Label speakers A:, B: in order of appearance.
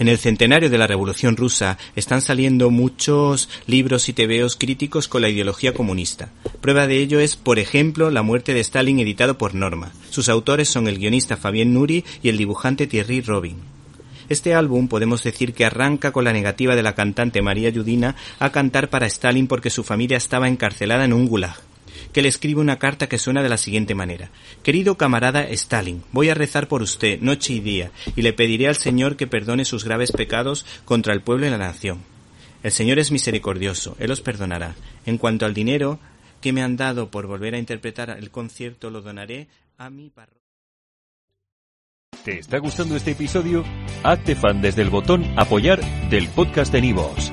A: En el centenario de la Revolución Rusa están saliendo muchos libros y tebeos críticos con la ideología comunista. Prueba de ello es, por ejemplo, La muerte de Stalin editado por Norma. Sus autores son el guionista Fabien Nuri y el dibujante Thierry Robin. Este álbum podemos decir que arranca con la negativa de la cantante María Yudina a cantar para Stalin porque su familia estaba encarcelada en un gulag que le escribe una carta que suena de la siguiente manera. Querido camarada Stalin, voy a rezar por usted noche y día, y le pediré al Señor que perdone sus graves pecados contra el pueblo y la nación. El Señor es misericordioso, Él os perdonará. En cuanto al dinero que me han dado por volver a interpretar el concierto, lo donaré a mi parroquia.
B: ¿Te está gustando este episodio? Hazte fan desde el botón apoyar del podcast de Nivos.